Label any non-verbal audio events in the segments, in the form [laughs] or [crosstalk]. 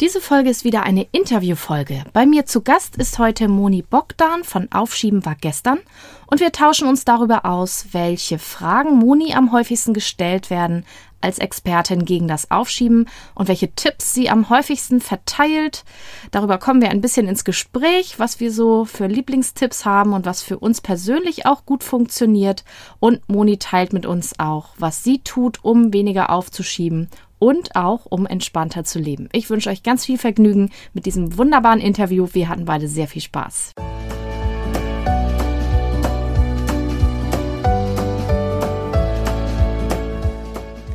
Diese Folge ist wieder eine Interviewfolge. Bei mir zu Gast ist heute Moni Bogdan von Aufschieben war gestern und wir tauschen uns darüber aus, welche Fragen Moni am häufigsten gestellt werden als Expertin gegen das Aufschieben und welche Tipps sie am häufigsten verteilt. Darüber kommen wir ein bisschen ins Gespräch, was wir so für Lieblingstipps haben und was für uns persönlich auch gut funktioniert. Und Moni teilt mit uns auch, was sie tut, um weniger aufzuschieben und auch um entspannter zu leben. Ich wünsche euch ganz viel Vergnügen mit diesem wunderbaren Interview. Wir hatten beide sehr viel Spaß.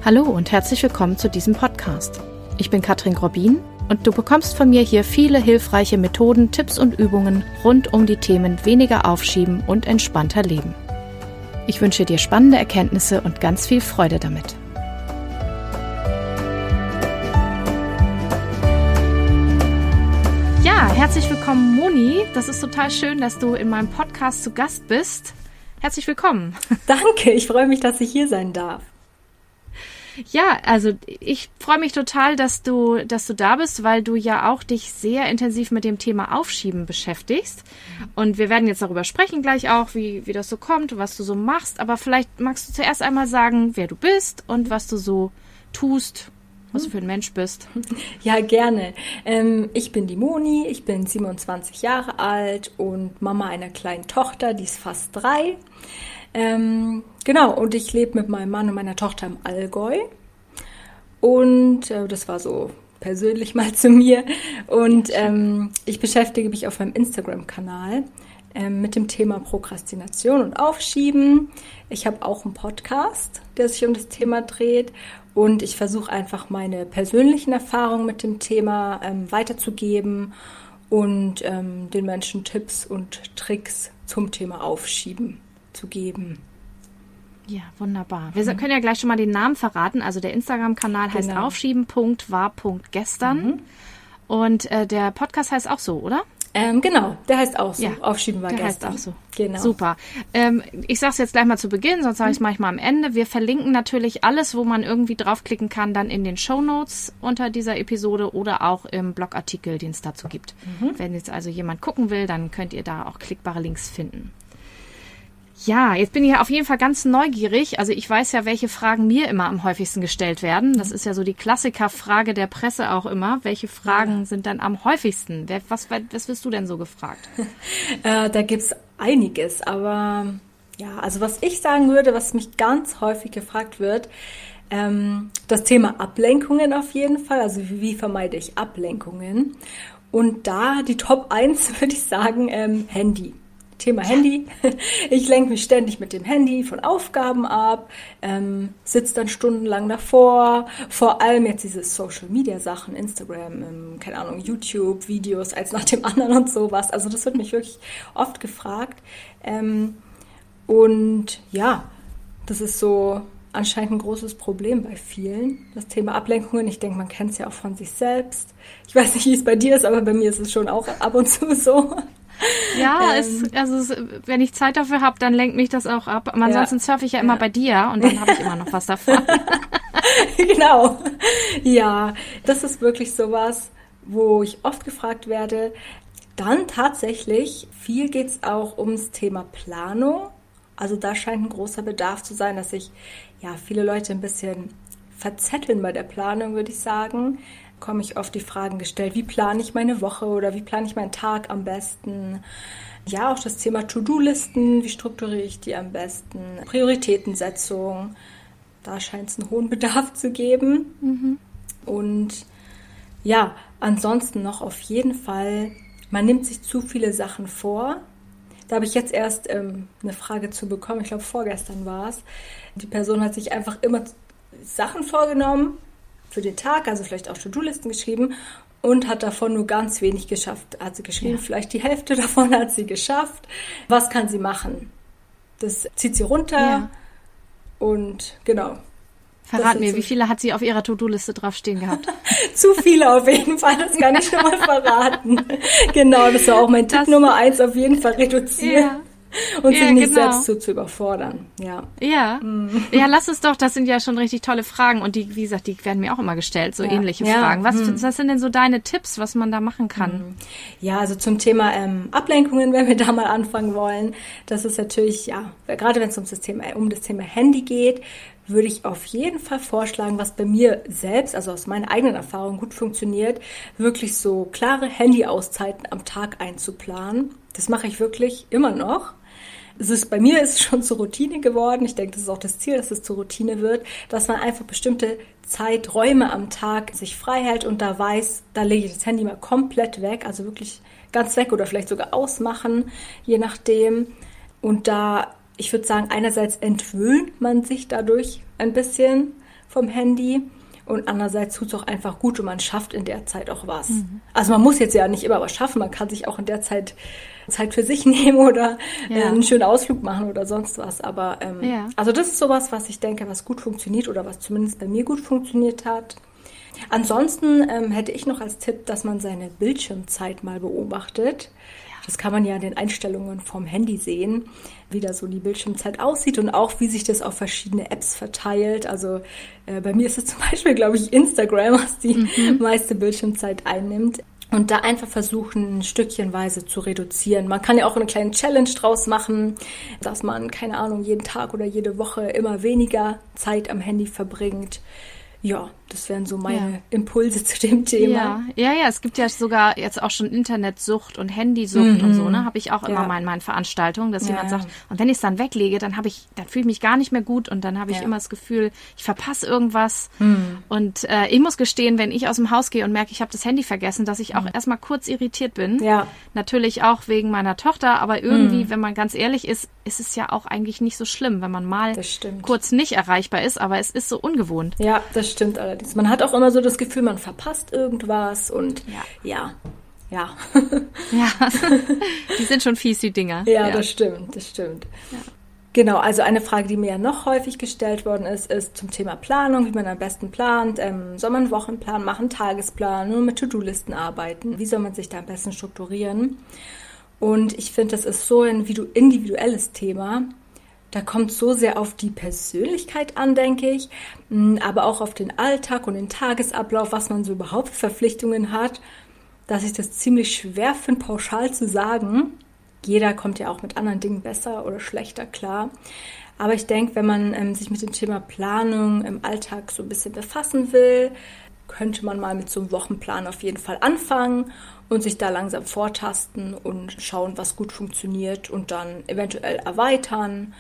Hallo und herzlich willkommen zu diesem Podcast. Ich bin Katrin Grobin und du bekommst von mir hier viele hilfreiche Methoden, Tipps und Übungen rund um die Themen weniger aufschieben und entspannter leben. Ich wünsche dir spannende Erkenntnisse und ganz viel Freude damit. Herzlich willkommen, Moni. Das ist total schön, dass du in meinem Podcast zu Gast bist. Herzlich willkommen. [laughs] Danke, ich freue mich, dass ich hier sein darf. Ja, also ich freue mich total, dass du, dass du da bist, weil du ja auch dich sehr intensiv mit dem Thema Aufschieben beschäftigst. Und wir werden jetzt darüber sprechen gleich auch, wie, wie das so kommt, was du so machst. Aber vielleicht magst du zuerst einmal sagen, wer du bist und was du so tust was du für ein Mensch bist. [laughs] Ja, gerne. Ähm, ich bin die Moni, ich bin 27 Jahre alt und Mama einer kleinen Tochter, die ist fast drei. Ähm, genau, und ich lebe mit meinem Mann und meiner Tochter im Allgäu. Und äh, das war so persönlich [laughs] mal zu mir. Und ähm, ich beschäftige mich auf meinem Instagram-Kanal ähm, mit dem Thema Prokrastination und Aufschieben. Ich habe auch einen Podcast, der sich um das Thema dreht. Und ich versuche einfach meine persönlichen Erfahrungen mit dem Thema ähm, weiterzugeben und ähm, den Menschen Tipps und Tricks zum Thema Aufschieben zu geben. Ja, wunderbar. Wir mhm. können ja gleich schon mal den Namen verraten. Also der Instagram-Kanal heißt genau. aufschieben.war.gestern. Mhm. Und äh, der Podcast heißt auch so, oder? Ähm, genau, der heißt auch so. Ja, Aufschieben war der gestern. heißt auch so. Genau. Super. Ähm, ich sage es jetzt gleich mal zu Beginn, sonst sage ich es mhm. manchmal am Ende. Wir verlinken natürlich alles, wo man irgendwie draufklicken kann, dann in den Show Notes unter dieser Episode oder auch im Blogartikel, den es dazu gibt. Mhm. Wenn jetzt also jemand gucken will, dann könnt ihr da auch klickbare Links finden. Ja, jetzt bin ich ja auf jeden Fall ganz neugierig. Also ich weiß ja, welche Fragen mir immer am häufigsten gestellt werden. Das ist ja so die Klassikerfrage der Presse auch immer. Welche Fragen ja. sind dann am häufigsten? Was, was wirst du denn so gefragt? [laughs] äh, da gibt's einiges, aber ja, also was ich sagen würde, was mich ganz häufig gefragt wird, ähm, das Thema Ablenkungen auf jeden Fall. Also wie, wie vermeide ich Ablenkungen? Und da die Top 1 [laughs] würde ich sagen, ähm, Handy. Thema Handy. [laughs] Ich lenke mich ständig mit dem Handy von Aufgaben ab, ähm, sitze dann stundenlang davor. Vor allem jetzt diese Social Media Sachen, Instagram, ähm, keine Ahnung, YouTube, Videos, als nach dem anderen und sowas. Also das wird mich wirklich oft gefragt. Ähm, und ja, das ist so anscheinend ein großes Problem bei vielen. Das Thema Ablenkungen. Ich denke, man kennt es ja auch von sich selbst. Ich weiß nicht, wie es bei dir ist, aber bei mir ist es schon auch ab und zu so. Ja, [laughs] ähm, es, also es, wenn ich Zeit dafür habe, dann lenkt mich das auch ab. Aber ansonsten ja, surfe ich ja immer ja. bei dir und dann habe ich immer noch was davon. [laughs] [laughs] genau. Ja, das ist wirklich sowas, wo ich oft gefragt werde. Dann tatsächlich, viel geht es auch ums Thema Planung. Also da scheint ein großer Bedarf zu sein, dass sich ja viele Leute ein bisschen verzetteln bei der Planung, würde ich sagen bekomme ich oft die Fragen gestellt, wie plane ich meine Woche oder wie plane ich meinen Tag am besten. Ja, auch das Thema To-Do-Listen, wie strukturiere ich die am besten, Prioritätensetzung, da scheint es einen hohen Bedarf zu geben. Mhm. Und ja, ansonsten noch auf jeden Fall, man nimmt sich zu viele Sachen vor. Da habe ich jetzt erst ähm, eine Frage zu bekommen, ich glaube vorgestern war es. Die Person hat sich einfach immer Sachen vorgenommen, für den Tag, also vielleicht auch To-Do-Listen geschrieben und hat davon nur ganz wenig geschafft. Hat sie geschrieben, ja. vielleicht die Hälfte [laughs] davon hat sie geschafft. Was kann sie machen? Das zieht sie runter ja. und genau. Verrat mir, so wie viele hat sie auf ihrer To-Do-Liste draufstehen gehabt? [laughs] Zu viele auf jeden Fall, das kann ich schon mal [laughs] verraten. genau, das war auch mein Tipp Nummer eins, auf jeden Fall reduzieren. Ja. Und ja, sich nicht genau. selbst zu, zu überfordern. Ja. Ja. Mhm. Ja, lass es doch, das sind ja schon richtig tolle Fragen und die, wie gesagt, die werden mir auch immer gestellt, so ja. ähnliche ja. Fragen. Was, mhm. was sind denn so deine Tipps, was man da machen kann? Mhm. Ja, also zum Thema ähm, Ablenkungen, [laughs] wenn wir da mal anfangen wollen, das ist natürlich, ja, gerade wenn es um das Thema, um das Thema Handy geht, würde ich auf jeden Fall vorschlagen, was bei mir selbst, also aus meinen eigenen Erfahrungen gut funktioniert, wirklich so klare Handy-Auszeiten am Tag einzuplanen. Das mache ich wirklich immer noch. Es ist, bei mir ist es schon zur Routine geworden. Ich denke, das ist auch das Ziel, dass es zur Routine wird, dass man einfach bestimmte Zeiträume am Tag sich frei hält und da weiß, da lege ich das Handy mal komplett weg, also wirklich ganz weg oder vielleicht sogar ausmachen, je nachdem. Und da ich würde sagen, einerseits entwöhnt man sich dadurch ein bisschen vom Handy und andererseits tut es auch einfach gut und man schafft in der Zeit auch was. Mhm. Also man muss jetzt ja nicht immer was schaffen, man kann sich auch in der Zeit Zeit für sich [laughs] nehmen oder ja. äh, einen schönen Ausflug machen oder sonst was. Aber ähm, ja. also das ist sowas, was ich denke, was gut funktioniert oder was zumindest bei mir gut funktioniert hat. Ansonsten ähm, hätte ich noch als Tipp, dass man seine Bildschirmzeit mal beobachtet. Das kann man ja in den Einstellungen vom Handy sehen, wie da so die Bildschirmzeit aussieht und auch wie sich das auf verschiedene Apps verteilt. Also äh, bei mir ist es [laughs] zum Beispiel, glaube ich, Instagram, was die mhm. meiste Bildschirmzeit einnimmt. Und da einfach versuchen, stückchenweise zu reduzieren. Man kann ja auch eine kleine Challenge draus machen, dass man, keine Ahnung, jeden Tag oder jede Woche immer weniger Zeit am Handy verbringt ja, das wären so meine ja. Impulse zu dem Thema. Ja. ja, ja, es gibt ja sogar jetzt auch schon Internetsucht und Handysucht mhm. und so, ne? Habe ich auch immer ja. mal in meinen Veranstaltungen, dass jemand sagt, und wenn ich es dann weglege, dann habe ich, dann fühle ich mich gar nicht mehr gut und dann habe ich immer das Gefühl, ich verpasse irgendwas. Mhm. Und äh, ich muss gestehen, wenn ich aus dem Haus gehe und merke, ich habe das Handy vergessen, dass ich auch mhm. erstmal kurz irritiert bin. Ja. Natürlich auch wegen meiner Tochter, aber irgendwie, mhm. wenn man ganz ehrlich ist, ist es ja auch eigentlich nicht so schlimm, wenn man mal kurz nicht erreichbar ist, aber es ist so ungewohnt. Ja, das stimmt allerdings. Man hat auch immer so das Gefühl, man verpasst irgendwas und ja. ja. Ja. [laughs] ja. die sind schon fies, die Dinger. Ja, ja. das stimmt, das stimmt. Ja. Genau, also eine Frage, die mir ja noch häufig gestellt worden ist, ist zum Thema Planung, wie man am besten plant. Ähm, soll man einen Wochenplan machen, Tagesplan, nur mit To-Do-Listen arbeiten? Wie soll man sich da am besten strukturieren? Und ich finde, das ist so ein individuelles Thema. Da kommt so sehr auf die Persönlichkeit an, denke ich, mm, aber auch auf den Alltag und den Tagesablauf, was man so überhaupt für Verpflichtungen hat, dass ich das ziemlich schwer finde, pauschal zu sagen. Jeder kommt ja auch mit anderen Dingen besser oder schlechter klar. Aber ich denke, wenn man ähm, sich mit dem Thema Planung im Alltag so ein bisschen befassen will, könnte man mal mit so einem Wochenplan auf jeden Fall anfangen und sich da langsam vortasten und schauen, was gut funktioniert und dann eventuell erweitern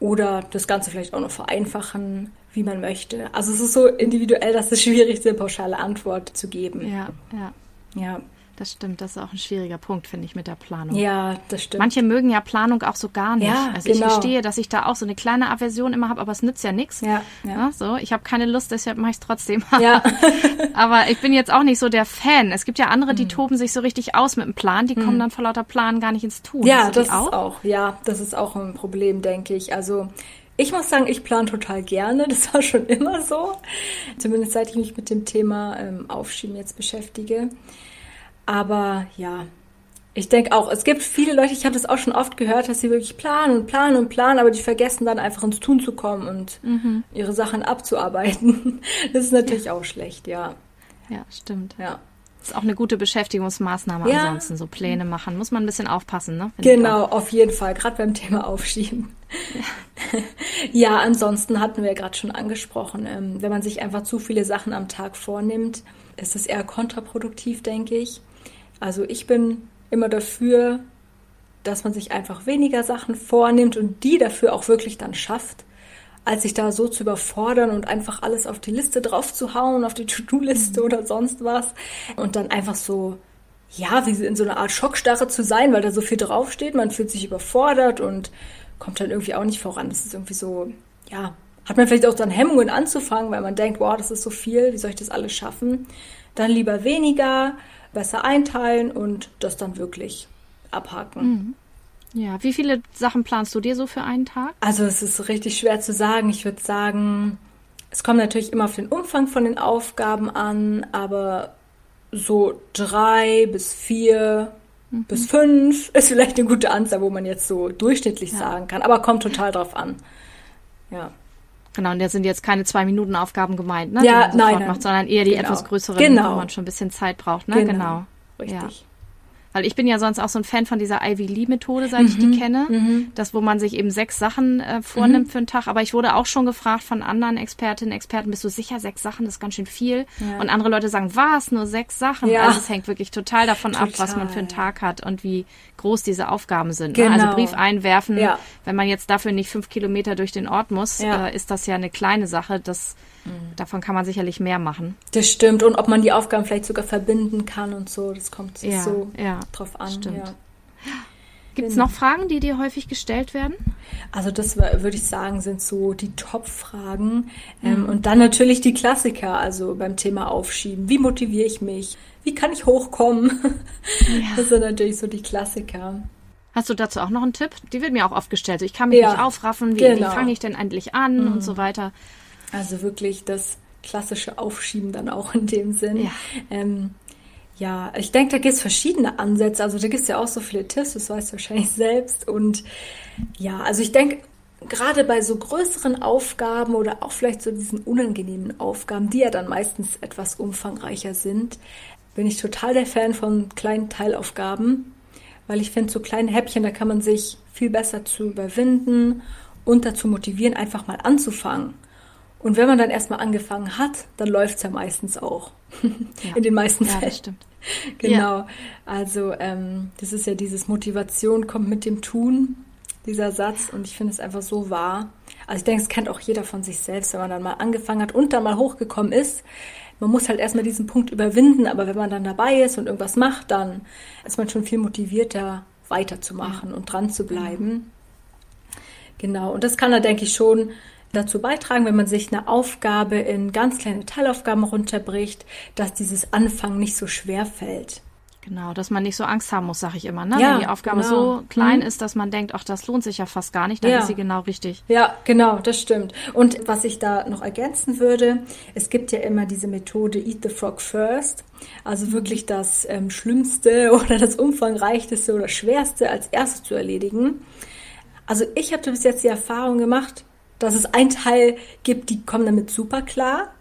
oder das Ganze vielleicht auch noch vereinfachen, wie man möchte. Also es ist so individuell, dass es schwierig ist, eine pauschale Antwort zu geben. Ja, ja. Ja. Das stimmt, das ist auch ein schwieriger Punkt, finde ich, mit der Planung. Ja, das stimmt. Manche mögen ja Planung auch so gar nicht. Ja, also genau. ich verstehe, dass ich da auch so eine kleine Aversion immer habe, aber es nützt ja nichts. Ja, ja. ja, so, ich habe keine Lust, deshalb mache ich es trotzdem. [laughs] Ja. aber ich bin jetzt auch nicht so der Fan. Es gibt ja andere, die mhm. toben sich so richtig aus mit dem Plan, die mhm. kommen dann vor lauter Plan gar nicht ins Tun. Ja, das auch? ist auch. Ja, das ist auch ein Problem, denke ich. Also ich muss sagen, ich plane total gerne. [laughs] Das war schon immer so. Zumindest seit ich mich mit dem Thema ähm, Aufschieben jetzt beschäftige. Aber ja, ich denke auch, es gibt viele Leute, ich habe das auch schon oft gehört, dass sie wirklich planen und planen und planen, aber die vergessen dann einfach ins Tun zu kommen und mhm. ihre Sachen abzuarbeiten. [laughs] Das ist natürlich ja. auch schlecht, ja. Ja, stimmt. Ja. Das ist auch eine gute Beschäftigungsmaßnahme ja. ansonsten, so Pläne machen. Muss man ein bisschen aufpassen, ne? Find genau, auf jeden Fall, gerade beim Thema Aufschieben. Ja, [laughs] ja ansonsten hatten wir ja gerade schon angesprochen, ähm, wenn man sich einfach zu viele Sachen am Tag vornimmt, ist es eher kontraproduktiv, denke ich. Also ich bin immer dafür, dass man sich einfach weniger Sachen vornimmt und die dafür auch wirklich dann schafft, als sich da so zu überfordern und einfach alles auf die Liste drauf zu hauen, auf die To-Do-Liste mhm. oder sonst was und dann einfach so ja, wie in so einer Art Schockstarre zu sein, weil da so viel draufsteht. Man fühlt sich überfordert und kommt dann irgendwie auch nicht voran. Das ist irgendwie so, ja, hat man vielleicht auch dann Hemmungen anzufangen, weil man denkt, wow, das ist so viel, wie soll ich das alles schaffen? Dann lieber weniger, besser einteilen und das dann wirklich abhaken. Mhm. Ja, wie viele Sachen planst du dir so für einen Tag? Also es ist richtig schwer zu sagen. Ich würde sagen, es kommt natürlich immer auf den Umfang von den Aufgaben an, aber so drei bis vier mhm. bis fünf ist vielleicht eine gute Anzahl, wo man jetzt so durchschnittlich ja. sagen kann, aber kommt total drauf an. Ja. Genau, und da sind jetzt keine Zwei-Minuten-Aufgaben gemeint, ne? Ja, die man nein, nein. Macht, sondern eher die genau. etwas größeren, genau. wo man schon ein bisschen Zeit braucht, ne? Genau. genau. Richtig. Ja. Weil ich bin ja sonst auch so ein Fan von dieser Ivy Lee Methode, seit mhm. ich die mhm. kenne. Mhm. Das, wo man sich eben sechs Sachen äh, vornimmt mhm. für einen Tag. Aber ich wurde auch schon gefragt von anderen Expertinnen, Experten, bist du sicher, sechs Sachen, das ist ganz schön viel. Ja. Und andere Leute sagen, was, nur sechs Sachen? Ja. Also es hängt wirklich total davon total. ab, was man für einen Tag hat und wie groß diese Aufgaben sind. Genau. Ne? Also genau. Brief einwerfen, ja. wenn man jetzt dafür nicht fünf Kilometer durch den Ort muss, äh, ist das ja eine kleine Sache. Das Mhm. Davon kann man sicherlich mehr machen. Das stimmt. Und ob man die Aufgaben vielleicht sogar verbinden kann und so, das kommt ja, so ja, drauf an. Stimmt. Ja. Gibt es genau. noch Fragen, die dir häufig gestellt werden? Also das würde ich sagen, sind so die Top-Fragen. Ähm, mhm. Und dann natürlich die Klassiker, also beim Thema Aufschieben. Wie motiviere ich mich? Wie kann ich hochkommen? Ja. Das sind natürlich so die Klassiker. Hast du dazu auch noch einen Tipp? Die wird mir auch oft gestellt. Ich kann mich ja, nicht aufraffen. Wie, genau. wie fange ich denn endlich an mhm. und so weiter. Also wirklich das klassische Aufschieben dann auch in dem Sinn. Ja, ähm, ja ich denke, da gibt es verschiedene Ansätze. Also da gibt es ja auch so viele Tipps, das weißt du wahrscheinlich [laughs] selbst. Und ja, also ich denke, gerade bei so größeren Aufgaben oder auch vielleicht so diesen unangenehmen Aufgaben, die ja dann meistens etwas umfangreicher sind, bin ich total der Fan von kleinen Teilaufgaben, weil ich finde, so kleine Häppchen, da kann man sich viel besser zu überwinden und dazu motivieren, einfach mal anzufangen. Und wenn man dann erstmal angefangen hat, dann läuft es ja meistens auch. [laughs] Ja. In den meisten Fällen. Ja, das stimmt. [laughs] Genau. Ja. Also ähm, das ist ja dieses Motivation kommt mit dem Tun, dieser Satz. Und ich finde es einfach so wahr. Also ich denke, es kennt auch jeder von sich selbst, wenn man dann mal angefangen hat und dann mal hochgekommen ist. Man muss halt erstmal diesen Punkt überwinden, aber wenn man dann dabei ist und irgendwas macht, dann ist man schon viel motivierter, weiterzumachen und dran zu bleiben. Genau. Und das kann er, denke ich, schon dazu beitragen, wenn man sich eine Aufgabe in ganz kleine Teilaufgaben runterbricht, dass dieses Anfangen nicht so schwer fällt. Genau, dass man nicht so Angst haben muss, sage ich immer. Ne? Ja, Wenn die Aufgabe genau. so klein mhm. ist, dass man denkt, ach, das lohnt sich ja fast gar nicht, dann ja. ist sie genau richtig. Ja, genau, das stimmt. Und was ich da noch ergänzen würde, es gibt ja immer diese Methode Eat the Frog First. Also wirklich das ähm, Schlimmste [laughs] oder das Umfangreichste oder Schwerste als erstes zu erledigen. Also ich habe bis jetzt die Erfahrung gemacht, dass es einen Teil gibt, die kommen damit super klar.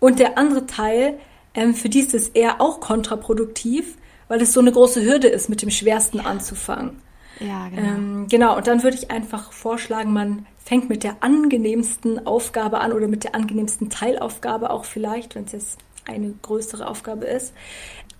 Und der andere Teil, ähm, für die ist es eher auch kontraproduktiv, weil es so eine große Hürde ist, mit dem Schwersten anzufangen. Ja, genau. Ähm, genau, und dann würde ich einfach vorschlagen, man fängt mit der angenehmsten Aufgabe an oder mit der angenehmsten Teilaufgabe auch vielleicht, wenn es jetzt eine größere Aufgabe ist,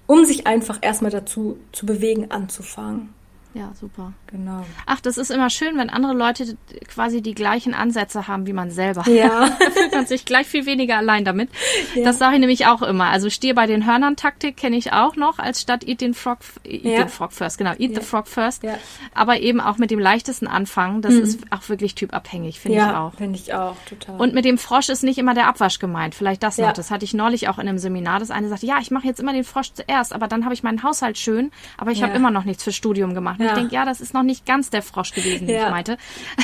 um sich einfach erstmal dazu zu bewegen, anzufangen. Ja, super. Genau. Ach, das ist immer schön, wenn andere Leute quasi die gleichen Ansätze haben wie man selber. Ja. [laughs] da fühlt man sich gleich viel weniger allein damit. Ja. Das sage ich nämlich auch immer. Also stehe bei den Hörnern Taktik kenne ich auch noch, als statt Eat den Frog, Eat ja. the Frog first, genau, Eat ja. the Frog first. Ja. Aber eben auch mit dem leichtesten anfangen. Das mhm. ist auch wirklich typabhängig, finde ich auch. finde ich auch, total. Und mit dem Frosch ist nicht immer der Abwasch gemeint. Vielleicht das noch. Das hatte ich neulich auch in einem Seminar. Das eine sagte, ja, ich mache jetzt immer den Frosch zuerst, aber dann habe ich meinen Haushalt schön, aber ich habe immer noch nichts fürs Studium gemacht. Und ich denke, ja, das ist noch nicht ganz der Frosch gewesen, den ich meinte.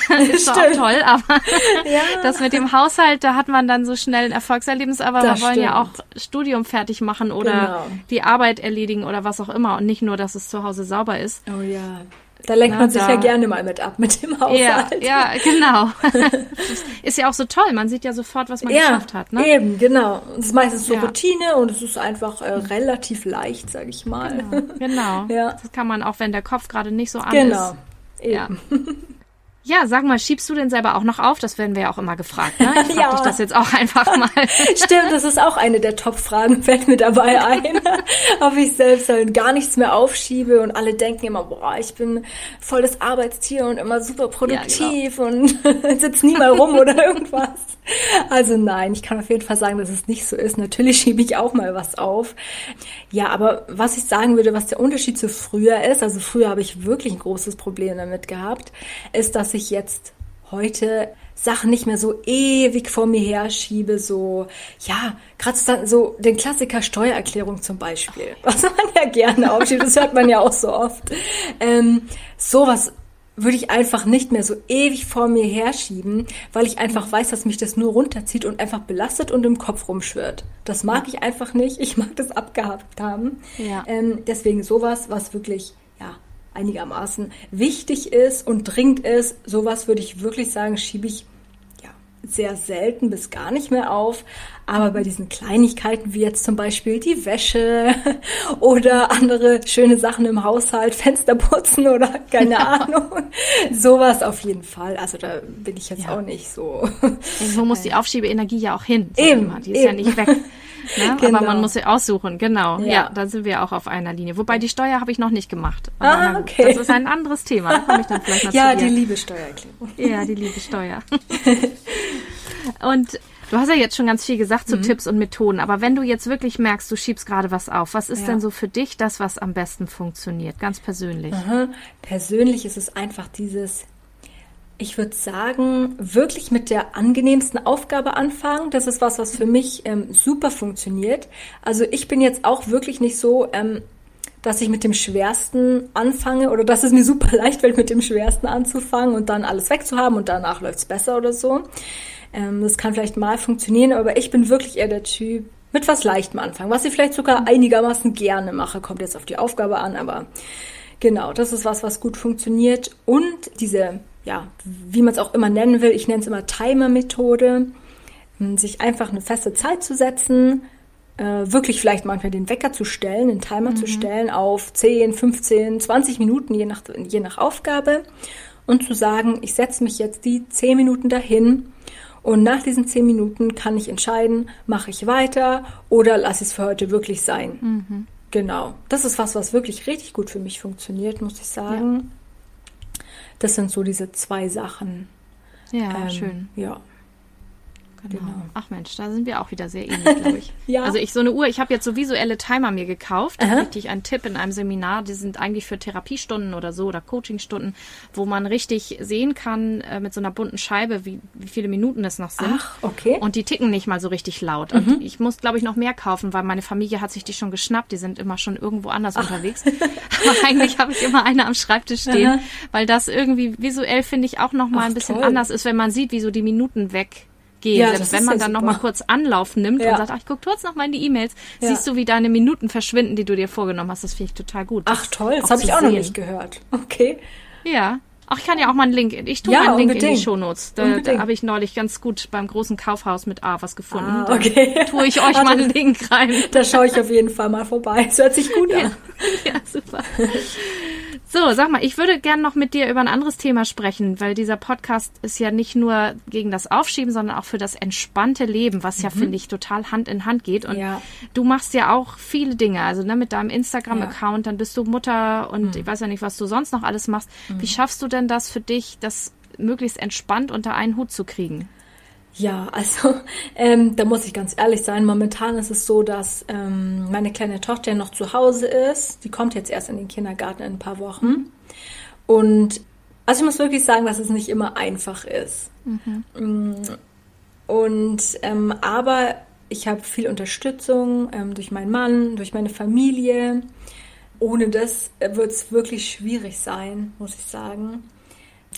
[laughs] ist zwar auch toll, aber [laughs] [laughs] das mit dem Haushalt, da hat man dann so schnell ein Erfolgserlebnis, aber das wir wollen stimmt. ja auch Studium fertig machen oder genau. die Arbeit erledigen oder was auch immer und nicht nur, dass es zu Hause sauber ist. Oh ja. Da lenkt Na, man sich da. ja gerne mal mit ab mit dem Haushalt. Ja, ja genau. [laughs] ist ja auch so toll. Man sieht ja sofort, was man ja, geschafft hat. Ne? Eben, genau. Es ist meistens so ja. Routine und es ist einfach äh, relativ leicht, sag ich mal. Genau. genau. [laughs] ja. Das kann man auch, wenn der Kopf gerade nicht so an genau. ist. Genau. Ja. [laughs] Ja, sag mal, schiebst du denn selber auch noch auf? Das werden wir ja auch immer gefragt. Ne? Ich [laughs] frag ja. dich das jetzt auch einfach mal. [laughs] Stimmt, das ist auch eine der Top-Fragen, [laughs] fällt mir dabei ein. Ob ich selbst halt gar nichts mehr aufschiebe und alle denken immer, boah, ich bin voll das Arbeitstier und immer super produktiv ja, genau. und sitze nie mal rum oder irgendwas. Also nein, ich kann auf jeden Fall sagen, dass es nicht so ist. Natürlich schiebe ich auch mal was auf. Ja, aber was ich sagen würde, was der Unterschied zu früher ist, also früher habe ich wirklich ein großes Problem damit gehabt, ist, dass ich jetzt heute Sachen nicht mehr so ewig vor mir herschiebe, so, ja, gerade so den Klassiker Steuererklärung zum Beispiel, [laughs] was man ja gerne aufschiebt, das hört man ja auch so oft. Ähm, sowas würde ich einfach nicht mehr so ewig vor mir herschieben, weil ich einfach weiß, dass mich das nur runterzieht und einfach belastet und im Kopf rumschwirrt. Das mag ich einfach nicht. Ich mag das abgehabt haben. Ja. Ähm, deswegen sowas, was wirklich einigermaßen wichtig ist und dringend ist, sowas würde ich wirklich sagen, schiebe ich ja sehr selten bis gar nicht mehr auf. Aber bei diesen Kleinigkeiten wie jetzt zum Beispiel die Wäsche [laughs] oder andere schöne Sachen im Haushalt, Fenster putzen oder [laughs] keine Ahnung, sowas auf jeden Fall. Also da bin ich jetzt ja. auch nicht so. Irgendwo muss die [laughs] Aufschiebeenergie ja auch hin. Eben, die ist eben. ja nicht weg. Ne? Genau. Aber man muss sie aussuchen, genau. Ja. ja, da sind wir auch auf einer Linie. Wobei die Steuer habe ich noch nicht gemacht. Ah, okay. Das ist ein anderes Thema. Da komme ich dann vielleicht noch Ja, die liebe Steuererklärung. Ja, die liebe Steuer. [laughs] und Du hast ja jetzt schon ganz viel gesagt zu mhm. Tipps und Methoden, aber wenn du jetzt wirklich merkst, du schiebst gerade was auf, was ist ja. denn so für dich das, was am besten funktioniert, ganz persönlich? Aha. Persönlich ist es einfach dieses ich würde sagen, wirklich mit der angenehmsten Aufgabe anfangen. Das ist was, was für mich ähm, super funktioniert. Also ich bin jetzt auch wirklich nicht so, ähm, dass ich mit dem Schwersten anfange oder dass es mir [laughs] super leicht fällt, mit dem Schwersten anzufangen und dann alles wegzuhaben und danach läuft's besser oder so. Ähm, das kann vielleicht mal funktionieren, aber ich bin wirklich eher der Typ, mit was Leichtem anfangen, was ich vielleicht sogar einigermaßen gerne mache. Kommt jetzt auf die Aufgabe an, aber genau, das ist was, was gut funktioniert. Und diese ja, wie man es auch immer nennen will, ich nenne es immer Timer-Methode, hm, sich einfach eine feste Zeit zu setzen, äh, wirklich vielleicht manchmal den Wecker zu stellen, den Timer mhm. zu stellen auf 10, 15, 20 Minuten, je nach, je nach Aufgabe und zu sagen, ich setze mich jetzt die 10 Minuten dahin und nach diesen 10 Minuten kann ich entscheiden, mache ich weiter oder lasse ich es für heute wirklich sein. Mhm. Genau. Das ist was, was wirklich richtig gut für mich funktioniert, muss ich sagen. Ja. Das sind so diese zwei Sachen. Ja, ähm, schön. Ja. Genau. genau. Ach Mensch, da sind wir auch wieder sehr ähnlich, glaube ich. [laughs] ja. Also ich so eine Uhr, ich habe jetzt so visuelle Timer mir gekauft. Da richtig einen Tipp in einem Seminar, die sind eigentlich für Therapiestunden oder so oder Coachingstunden, wo man richtig sehen kann äh, mit so einer bunten Scheibe, wie, wie viele Minuten es noch sind. Ach, okay. Und die ticken nicht mal so richtig laut. Mhm. Und ich muss, glaube ich, noch mehr kaufen, weil meine Familie hat sich die schon geschnappt. Die sind immer schon irgendwo anders Ach. unterwegs. [laughs] Aber eigentlich habe ich immer eine am Schreibtisch stehen, Aha. weil das irgendwie visuell finde ich auch noch mal Ach, ein bisschen toll. anders ist, wenn man sieht, wie so die Minuten weg gehen. Ja, Selbst wenn man dann nochmal kurz Anlauf nimmt ja. und sagt, ach, ich gucke kurz noch mal in die E-Mails, ja. siehst du, wie deine Minuten verschwinden, die du dir vorgenommen hast. Das finde ich total gut. Ach toll, das habe ich auch sehen. noch nicht gehört. [laughs] Okay. Ja. Ach, ich kann ja auch mal einen Link, ich tue ja, einen Link unbedingt. in die Shownotes. Da, da habe ich neulich ganz gut beim großen Kaufhaus mit A was gefunden. Ah, okay. Da tue ich euch mal einen Link rein. Da schaue ich auf jeden Fall mal vorbei. Es hört sich gut [laughs] an. Ja, [laughs] ja super. So, sag mal, ich würde gern noch mit dir über ein anderes Thema sprechen, weil dieser Podcast ist ja nicht nur gegen das Aufschieben, sondern auch für das entspannte Leben, was ja, mhm. finde ich, total Hand in Hand geht. Und ja. du machst ja auch viele Dinge, also ne, mit deinem Instagram-Account, ja. dann bist du Mutter und mhm. ich weiß ja nicht, was du sonst noch alles machst. Mhm. Wie schaffst du denn das für dich, das möglichst entspannt unter einen Hut zu kriegen? Ja, also [laughs] ähm, da muss ich ganz ehrlich sein. Momentan ist es so, dass ähm, meine kleine Tochter noch zu Hause ist. Die kommt jetzt erst in den Kindergarten in ein paar Wochen. Und also ich muss wirklich sagen, dass es nicht immer einfach ist. Mhm. Und ähm, aber ich habe viel Unterstützung ähm, durch meinen Mann, durch meine Familie. Ohne das wird es wirklich schwierig sein, muss ich sagen.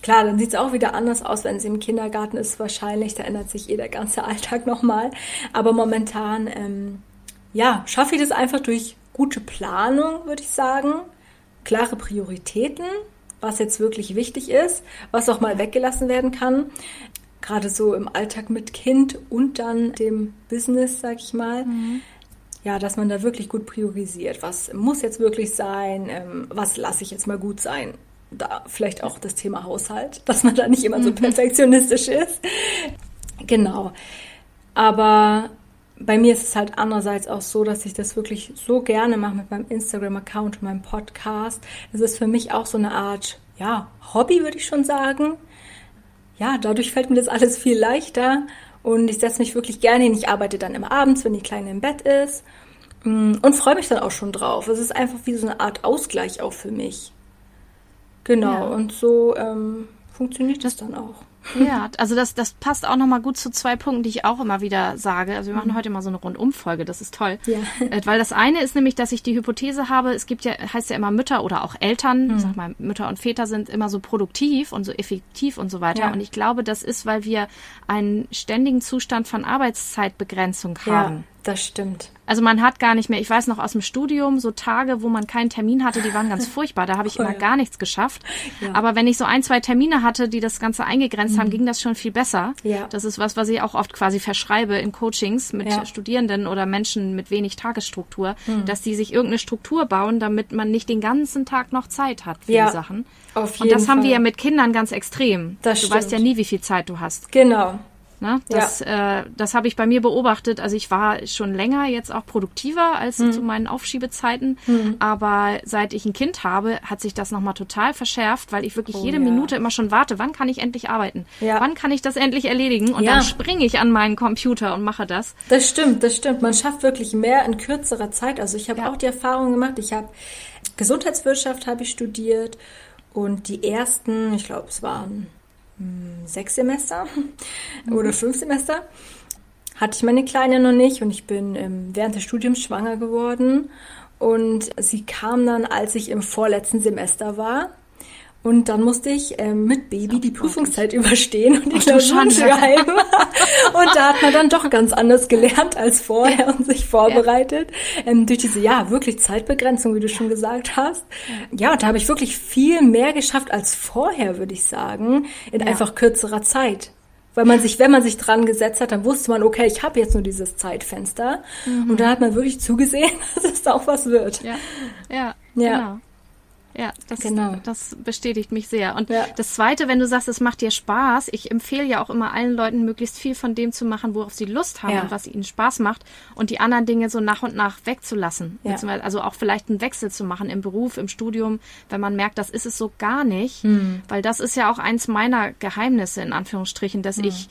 Klar, dann sieht es auch wieder anders aus, wenn sie im Kindergarten ist, wahrscheinlich. Da ändert sich eh der ganze [laughs] Alltag nochmal. Aber momentan, ähm, ja, schaffe ich das einfach durch gute Planung, würde ich sagen. Klare Prioritäten, was jetzt wirklich wichtig ist, was auch mal weggelassen werden kann. Gerade so im Alltag mit Kind und dann dem Business, sag ich mal. Mhm ja, dass man da wirklich gut priorisiert. Was muss jetzt wirklich sein? Ähm, was lasse ich jetzt mal gut sein? Da vielleicht auch das Thema Haushalt, [laughs] dass man da nicht immer so mhm. perfektionistisch ist. Genau. Aber bei mir ist es halt andererseits auch so, dass ich das wirklich so gerne mache mit meinem Instagram-Account und meinem Podcast. Es ist für mich auch so eine Art, ja, Hobby, würde ich schon sagen. Ja, dadurch fällt mir das alles viel leichter und ich setze mich wirklich gerne hin. Ich arbeite dann immer abends, wenn die Kleine im Bett ist mm, und freue mich dann auch schon drauf. Es ist einfach wie so eine Art Ausgleich auch für mich. Genau, ja. und so ähm, funktioniert das dann auch. Ja, also das, das passt auch nochmal gut zu zwei Punkten, die ich auch immer wieder sage. Also wir machen mhm. heute mal so eine Rundumfolge, das ist toll. Ja. [laughs] Äh, weil das eine ist nämlich, dass ich die Hypothese habe, es gibt ja, heißt ja immer Mütter oder auch Eltern, mhm. ich sag mal, Mütter und Väter sind immer so produktiv und so effektiv und so weiter. Ja. Und ich glaube, das ist, weil wir einen ständigen Zustand von Arbeitszeitbegrenzung haben. Ja Das stimmt. Also man hat gar nicht mehr, ich weiß noch aus dem Studium, so Tage, wo man keinen Termin hatte, die waren ganz [laughs] furchtbar. Da habe ich oh, immer ja. gar nichts geschafft. Ja. Aber wenn ich so ein, zwei Termine hatte, die das Ganze eingegrenzt mhm. haben, ging das schon viel besser. Ja. Das ist was, was ich auch oft quasi verschreibe in Coachings mit ja. Studierenden oder Menschen mit wenig Tagesstruktur, mhm. dass die sich irgendeine Struktur bauen, damit man nicht den ganzen Tag noch Zeit hat für die Sachen. Auf jeden Und das Fall. haben wir ja mit Kindern ganz extrem. Das du stimmt. weißt ja nie, wie viel Zeit du hast. Genau. Ne? Das, ja. äh, das habe ich bei mir beobachtet. Also ich war schon länger jetzt auch produktiver als mhm. zu meinen Aufschiebezeiten. Mhm. Aber seit ich ein Kind habe, hat sich das nochmal total verschärft, weil ich wirklich oh, jede ja. Minute immer schon warte, wann kann ich endlich arbeiten? Ja. Wann kann ich das endlich erledigen? Und dann springe ich an meinen Computer und mache das. Das stimmt, das stimmt. Man schafft wirklich mehr in kürzerer Zeit. Also ich habe auch die Erfahrung gemacht, ich habe Gesundheitswirtschaft habe ich studiert und die ersten, ich glaube, es waren hm, sechs Semester [laughs] oder fünf Semester hatte ich meine Kleine noch nicht und ich bin ähm, während des Studiums schwanger geworden und sie kam dann, als ich im vorletzten Semester war. Und dann musste ich ähm, mit Baby die Prüfungszeit überstehen und die Klausuren schreiben. und da hat man dann doch ganz anders gelernt als vorher und sich vorbereitet. Ähm, durch diese, ja, wirklich Zeitbegrenzung, wie du schon gesagt hast. Ja, und da habe ich wirklich viel mehr geschafft als vorher, würde ich sagen, in ja. einfach kürzerer Zeit weil man sich, wenn man sich dran gesetzt hat, dann wusste man, okay, ich habe jetzt nur dieses Zeitfenster. Mhm. Und da hat man wirklich zugesehen, [laughs] dass es auch was wird. Ja, ja, ja. genau. Ja, das, genau. das bestätigt mich sehr. Und ja. das Zweite, wenn du sagst, es macht dir Spaß, ich empfehle ja auch immer allen Leuten, möglichst viel von dem zu machen, worauf sie Lust haben ja. und was ihnen Spaß macht und die anderen Dinge so nach und nach wegzulassen. Ja. Also auch vielleicht einen Wechsel zu machen im Beruf, im Studium, wenn man merkt, das ist es so gar nicht. Hm. Weil das ist ja auch eins meiner Geheimnisse, in Anführungsstrichen, dass hm. ich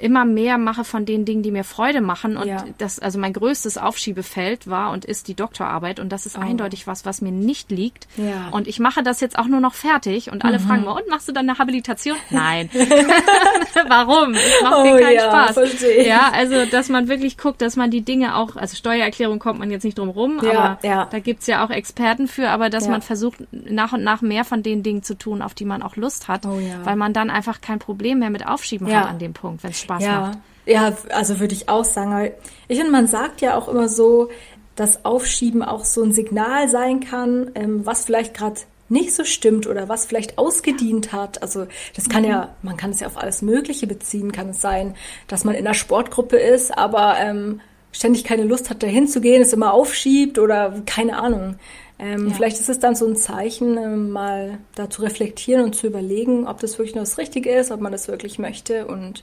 immer mehr mache von den Dingen, die mir Freude machen. Und ja. das, also mein größtes Aufschiebefeld war und ist die Doktorarbeit. Und das ist oh. eindeutig was, was mir nicht liegt. Ja. Und ich mache das jetzt auch nur noch fertig. Und alle mhm. fragen mal, und machst du dann eine Habilitation? [laughs] Nein. [laughs] Warum? Es macht oh, mir keinen ja, Spaß. Verstehe. Ja, also, dass man wirklich guckt, dass man die Dinge auch, also Steuererklärung kommt man jetzt nicht drum rum, ja, aber ja. da gibt's ja auch Experten für, aber dass man versucht, nach und nach mehr von den Dingen zu tun, auf die man auch Lust hat, oh, weil man dann einfach kein Problem mehr mit Aufschieben hat an dem Punkt, wenn es Spaß ja, macht. Ja, also würde ich auch sagen. Ich finde, man sagt ja auch immer so, dass Aufschieben auch so ein Signal sein kann, ähm, was vielleicht gerade nicht so stimmt oder was vielleicht ausgedient hat. Also das kann mhm. ja, man kann es ja auf alles Mögliche beziehen. Kann es sein, dass man in einer Sportgruppe ist, aber ähm, ständig keine Lust hat, dahin zu gehen, es immer aufschiebt oder keine Ahnung. Ähm, ja. Vielleicht ist es dann so ein Zeichen, ähm, mal da zu reflektieren und zu überlegen, ob das wirklich noch das Richtige ist, ob man das wirklich möchte und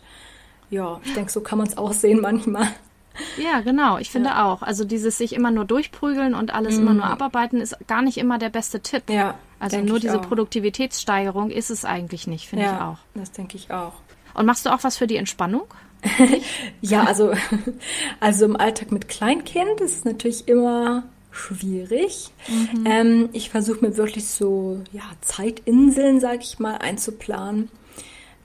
ja, ich denke, so kann man es auch sehen manchmal. Ja, genau. Ich finde ja. auch. Also dieses sich immer nur durchprügeln und alles mhm. immer nur abarbeiten ist gar nicht immer der beste Tipp. Ja. Also nur diese auch. Produktivitätssteigerung ist es eigentlich nicht, finde ja, ich auch. Das denke ich auch. Und machst du auch was für die Entspannung? [laughs] ja, also, [laughs] also im Alltag mit Kleinkind ist es natürlich immer schwierig. Mhm. Ähm, ich versuche mir wirklich so ja, Zeitinseln, sage ich mal, einzuplanen.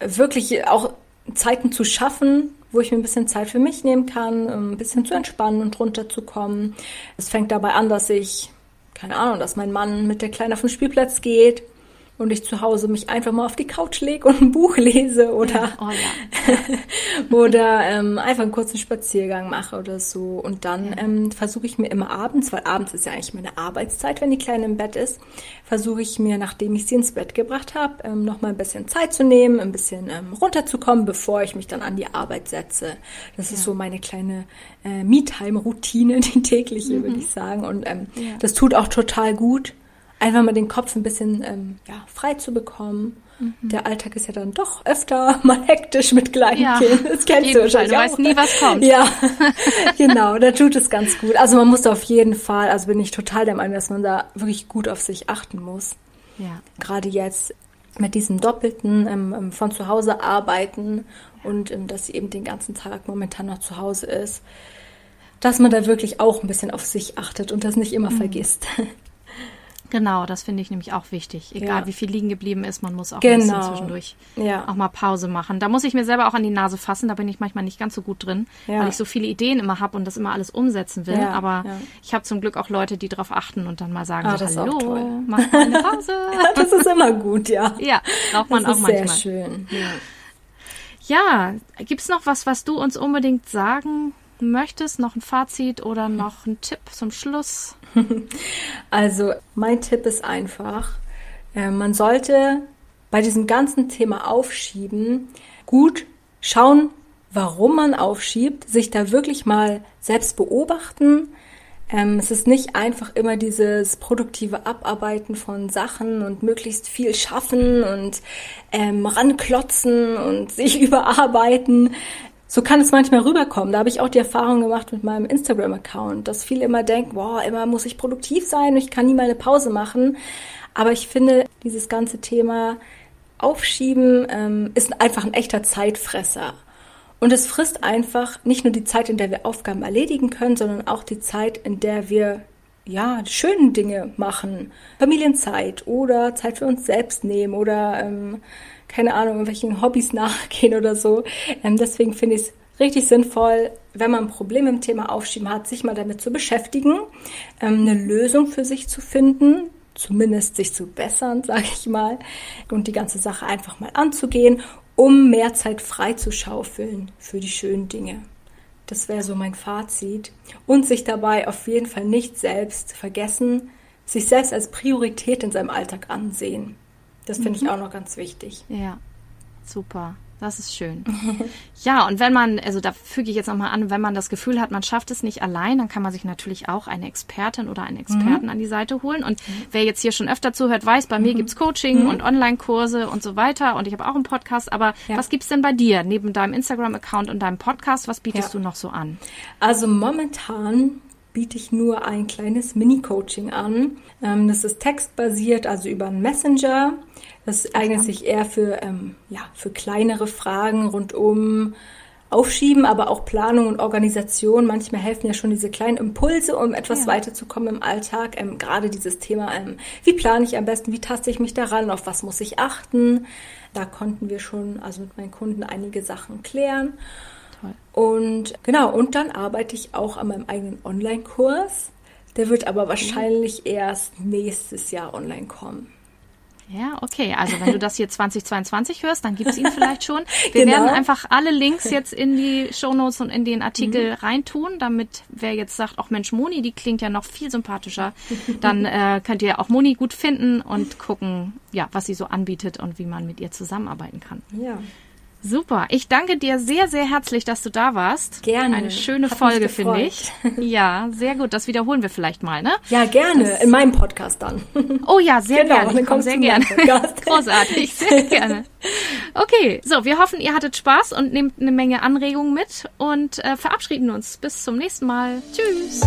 Wirklich auch Zeiten zu schaffen, wo ich mir ein bisschen Zeit für mich nehmen kann, ein bisschen zu entspannen und runterzukommen. Es fängt dabei an, dass ich, keine Ahnung, dass mein Mann mit der Kleinen auf den Spielplatz geht und ich zu Hause mich einfach mal auf die Couch lege und ein Buch lese oder, oh, ja. [laughs] oder ähm, einfach einen kurzen Spaziergang mache oder so. Und dann ja. ähm, versuche ich mir immer abends, weil abends ist ja eigentlich meine Arbeitszeit, wenn die Kleine im Bett ist, versuche ich mir, nachdem ich sie ins Bett gebracht habe, ähm, noch mal ein bisschen Zeit zu nehmen, ein bisschen ähm, runterzukommen, bevor ich mich dann an die Arbeit setze. Das ja. ist so meine kleine äh, Me-Time-Routine, [laughs] die tägliche, mhm. würde ich sagen. Und ähm, das tut auch total gut einfach mal den Kopf ein bisschen ähm, ja, frei zu bekommen. Mhm. Der Alltag ist ja dann doch öfter [laughs] mal hektisch mit kleinen ja, Kindern. Das kennst du wahrscheinlich. Du weißt nie, was kommt. Ja, [laughs] genau, da tut es ganz gut. Also man muss auf jeden Fall, also bin ich total der Meinung, dass man da wirklich gut auf sich achten muss. Ja. Gerade jetzt mit diesem Doppelten ähm, ähm von zu Hause arbeiten und ähm, dass sie eben den ganzen Tag momentan noch zu Hause ist, dass man da wirklich auch ein bisschen auf sich achtet und das nicht immer mhm. vergisst. Genau, das finde ich nämlich auch wichtig. Egal ja. wie viel liegen geblieben ist, man muss auch genau. ein bisschen genau. zwischendurch ja. auch mal Pause machen. Da muss ich mir selber auch an die Nase fassen, da bin ich manchmal nicht ganz so gut drin, ja. weil ich so viele Ideen immer habe und das immer alles umsetzen will. Aber ich habe zum Glück auch Leute, die darauf achten und dann mal sagen, ah, so, hallo, mach mal eine Pause. [laughs] das ist immer gut, ja. Ja, braucht man das auch manchmal. Sehr schön. Ja, ja gibt es noch was, was du uns unbedingt sagen möchtest, noch ein Fazit oder noch ein Tipp zum Schluss? [laughs] Also mein Tipp ist einfach, äh, man sollte bei diesem ganzen Thema Aufschieben gut schauen, warum man aufschiebt, sich da wirklich mal selbst beobachten. Ähm, es ist nicht einfach immer dieses produktive Abarbeiten von Sachen und möglichst viel schaffen und ähm, ranklotzen und [laughs] sich überarbeiten. So kann es manchmal rüberkommen. Da habe ich auch die Erfahrung gemacht mit meinem Instagram-Account, dass viele immer denken, boah, immer muss ich produktiv sein, ich kann nie mal eine Pause machen. Aber ich finde, dieses ganze Thema Aufschieben ähm, ist einfach ein echter Zeitfresser. Und es frisst einfach nicht nur die Zeit, in der wir Aufgaben erledigen können, sondern auch die Zeit, in der wir ja, die schönen Dinge machen. Familienzeit oder Zeit für uns selbst nehmen oder ähm, keine Ahnung, irgendwelchen Hobbys nachgehen oder so. Ähm, deswegen finde ich es richtig sinnvoll, wenn man ein Problem im Thema Aufschieben hat, sich mal damit zu beschäftigen, ähm, eine Lösung für sich zu finden, zumindest sich zu bessern, [laughs] sage ich mal, und die ganze Sache einfach mal anzugehen, um mehr Zeit frei zu schaufeln für die schönen Dinge. Das wäre so mein Fazit. Und sich dabei auf jeden Fall nicht selbst vergessen, sich selbst als Priorität in seinem Alltag ansehen. Das finde mhm. ich auch noch ganz wichtig. Ja, super. Das ist schön. [laughs] ja, und wenn man, also da füge ich jetzt nochmal an, wenn man das Gefühl hat, man schafft es nicht allein, dann kann man sich natürlich auch eine Expertin oder einen Experten mhm. an die Seite holen. Und mhm. wer jetzt hier schon öfter zuhört, weiß, bei mhm. mir gibt's Coaching mhm. und Online-Kurse und so weiter. Und ich habe auch einen Podcast. Aber ja. was gibt's denn bei dir neben deinem Instagram-Account und deinem Podcast? Was bietest ja. du noch so an? Also momentan biete ich nur ein kleines Mini-Coaching an. Ähm, das ist textbasiert, also über einen Messenger. Das eignet sich eher für, ähm, ja, für kleinere Fragen rund um Aufschieben, aber auch Planung und Organisation. Manchmal helfen ja schon diese kleinen Impulse, um etwas ja. weiterzukommen im Alltag. Ähm, gerade dieses Thema, ähm, wie plane ich am besten, wie taste ich mich daran, auf was muss ich achten. Da konnten wir schon, also mit meinen Kunden, einige Sachen klären. Toll. Und genau, und dann arbeite ich auch an meinem eigenen Online-Kurs. Der wird aber wahrscheinlich erst nächstes Jahr online kommen. Ja, okay. Also wenn du das hier 2022 hörst, dann gibt es ihn [laughs] vielleicht schon. Wir genau. werden einfach alle Links jetzt in die Shownotes und in den Artikel mhm. reintun, damit wer jetzt sagt, auch Mensch, Moni, die klingt ja noch viel sympathischer, dann [laughs] äh, könnt ihr auch Moni gut finden und gucken, ja, was sie so anbietet und wie man mit ihr zusammenarbeiten kann. Ja. Super. Ich danke dir sehr, sehr herzlich, dass du da warst. Gerne. Eine schöne Hat Folge, finde ich. [laughs] Ja, sehr gut. Das wiederholen wir vielleicht mal, ne? Ja, gerne. Das In meinem Podcast dann. [laughs] Oh ja, sehr genau, gerne. Ich komme sehr gerne. [laughs] Großartig. Sehr gerne. Okay, so, wir hoffen, ihr hattet Spaß und nehmt eine Menge Anregungen mit und äh, verabschieden uns. Bis zum nächsten Mal. Tschüss.